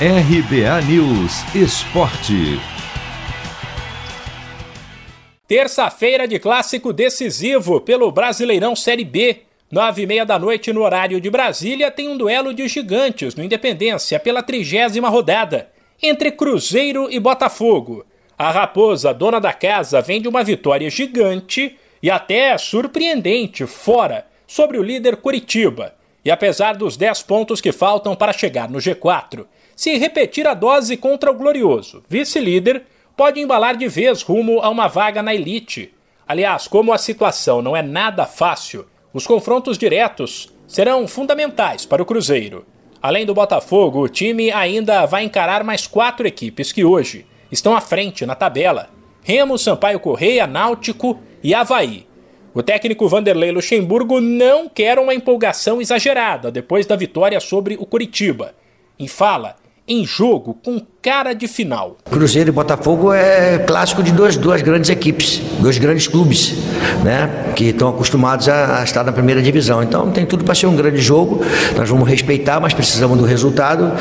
RBA News Esporte. Terça-feira de clássico decisivo pelo Brasileirão Série B. Nove e meia da noite no horário de Brasília tem um duelo de gigantes no Independência pela trigésima rodada entre Cruzeiro e Botafogo. A Raposa, dona da casa, vem de uma vitória gigante e até surpreendente fora sobre o líder Curitiba. E apesar dos 10 pontos que faltam para chegar no G4, se repetir a dose contra o Glorioso, vice-líder, pode embalar de vez rumo a uma vaga na elite. Aliás, como a situação não é nada fácil, os confrontos diretos serão fundamentais para o Cruzeiro. Além do Botafogo, o time ainda vai encarar mais quatro equipes que hoje estão à frente na tabela: Remo, Sampaio Correia, Náutico e Havaí. O técnico Vanderlei Luxemburgo não quer uma empolgação exagerada depois da vitória sobre o Curitiba. Em fala, em jogo com cara de final. Cruzeiro e Botafogo é clássico de duas, duas grandes equipes, dois grandes clubes, né? Que estão acostumados a, a estar na primeira divisão. Então tem tudo para ser um grande jogo. Nós vamos respeitar, mas precisamos do resultado.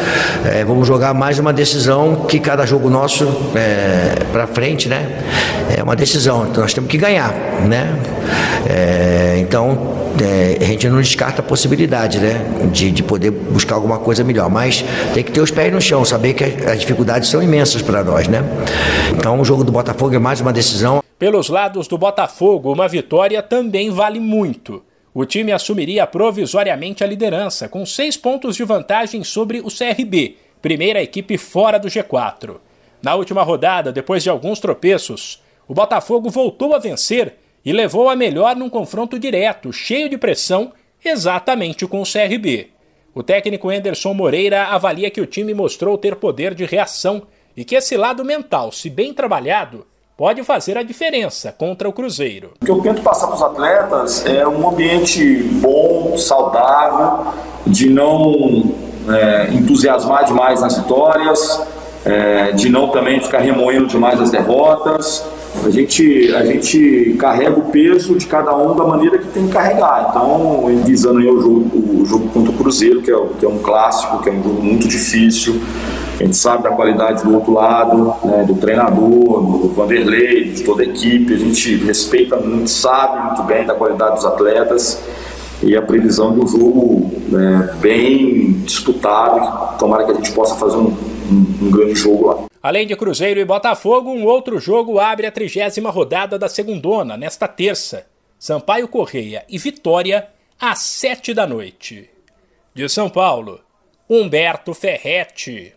É, vamos jogar mais uma decisão que cada jogo nosso é, para frente, né? É uma decisão. Então nós temos que ganhar, né? É, então é, a gente não descarta a possibilidade, né? De, de poder buscar alguma coisa melhor. Mas tem que ter os pés no chão, saber que as dificuldades são imensas para nós, né? Então o jogo do Botafogo é mais uma decisão. Pelos lados do Botafogo, uma vitória também vale muito. O time assumiria provisoriamente a liderança, com seis pontos de vantagem sobre o CRB, primeira equipe fora do G4. Na última rodada, depois de alguns tropeços, o Botafogo voltou a vencer e levou a melhor num confronto direto, cheio de pressão, exatamente com o CRB. O técnico Anderson Moreira avalia que o time mostrou ter poder de reação e que esse lado mental, se bem trabalhado, pode fazer a diferença contra o Cruzeiro. O que eu tento passar para os atletas é um ambiente bom, saudável, de não é, entusiasmar demais nas vitórias, é, de não também ficar remoendo demais as derrotas a gente, a gente carrega o peso de cada um da maneira que tem que carregar. Então, visando aí o jogo, o jogo contra o Cruzeiro, que é, que é um clássico, que é um jogo muito difícil. A gente sabe da qualidade do outro lado, né, do treinador, do Vanderlei, de toda a equipe. A gente respeita muito, sabe muito bem da qualidade dos atletas e a previsão de um jogo né, bem disputado. Tomara que a gente possa fazer um, um, um grande jogo lá. Além de Cruzeiro e Botafogo, um outro jogo abre a trigésima rodada da segundona, nesta terça. Sampaio Correia e Vitória, às sete da noite. De São Paulo, Humberto Ferretti.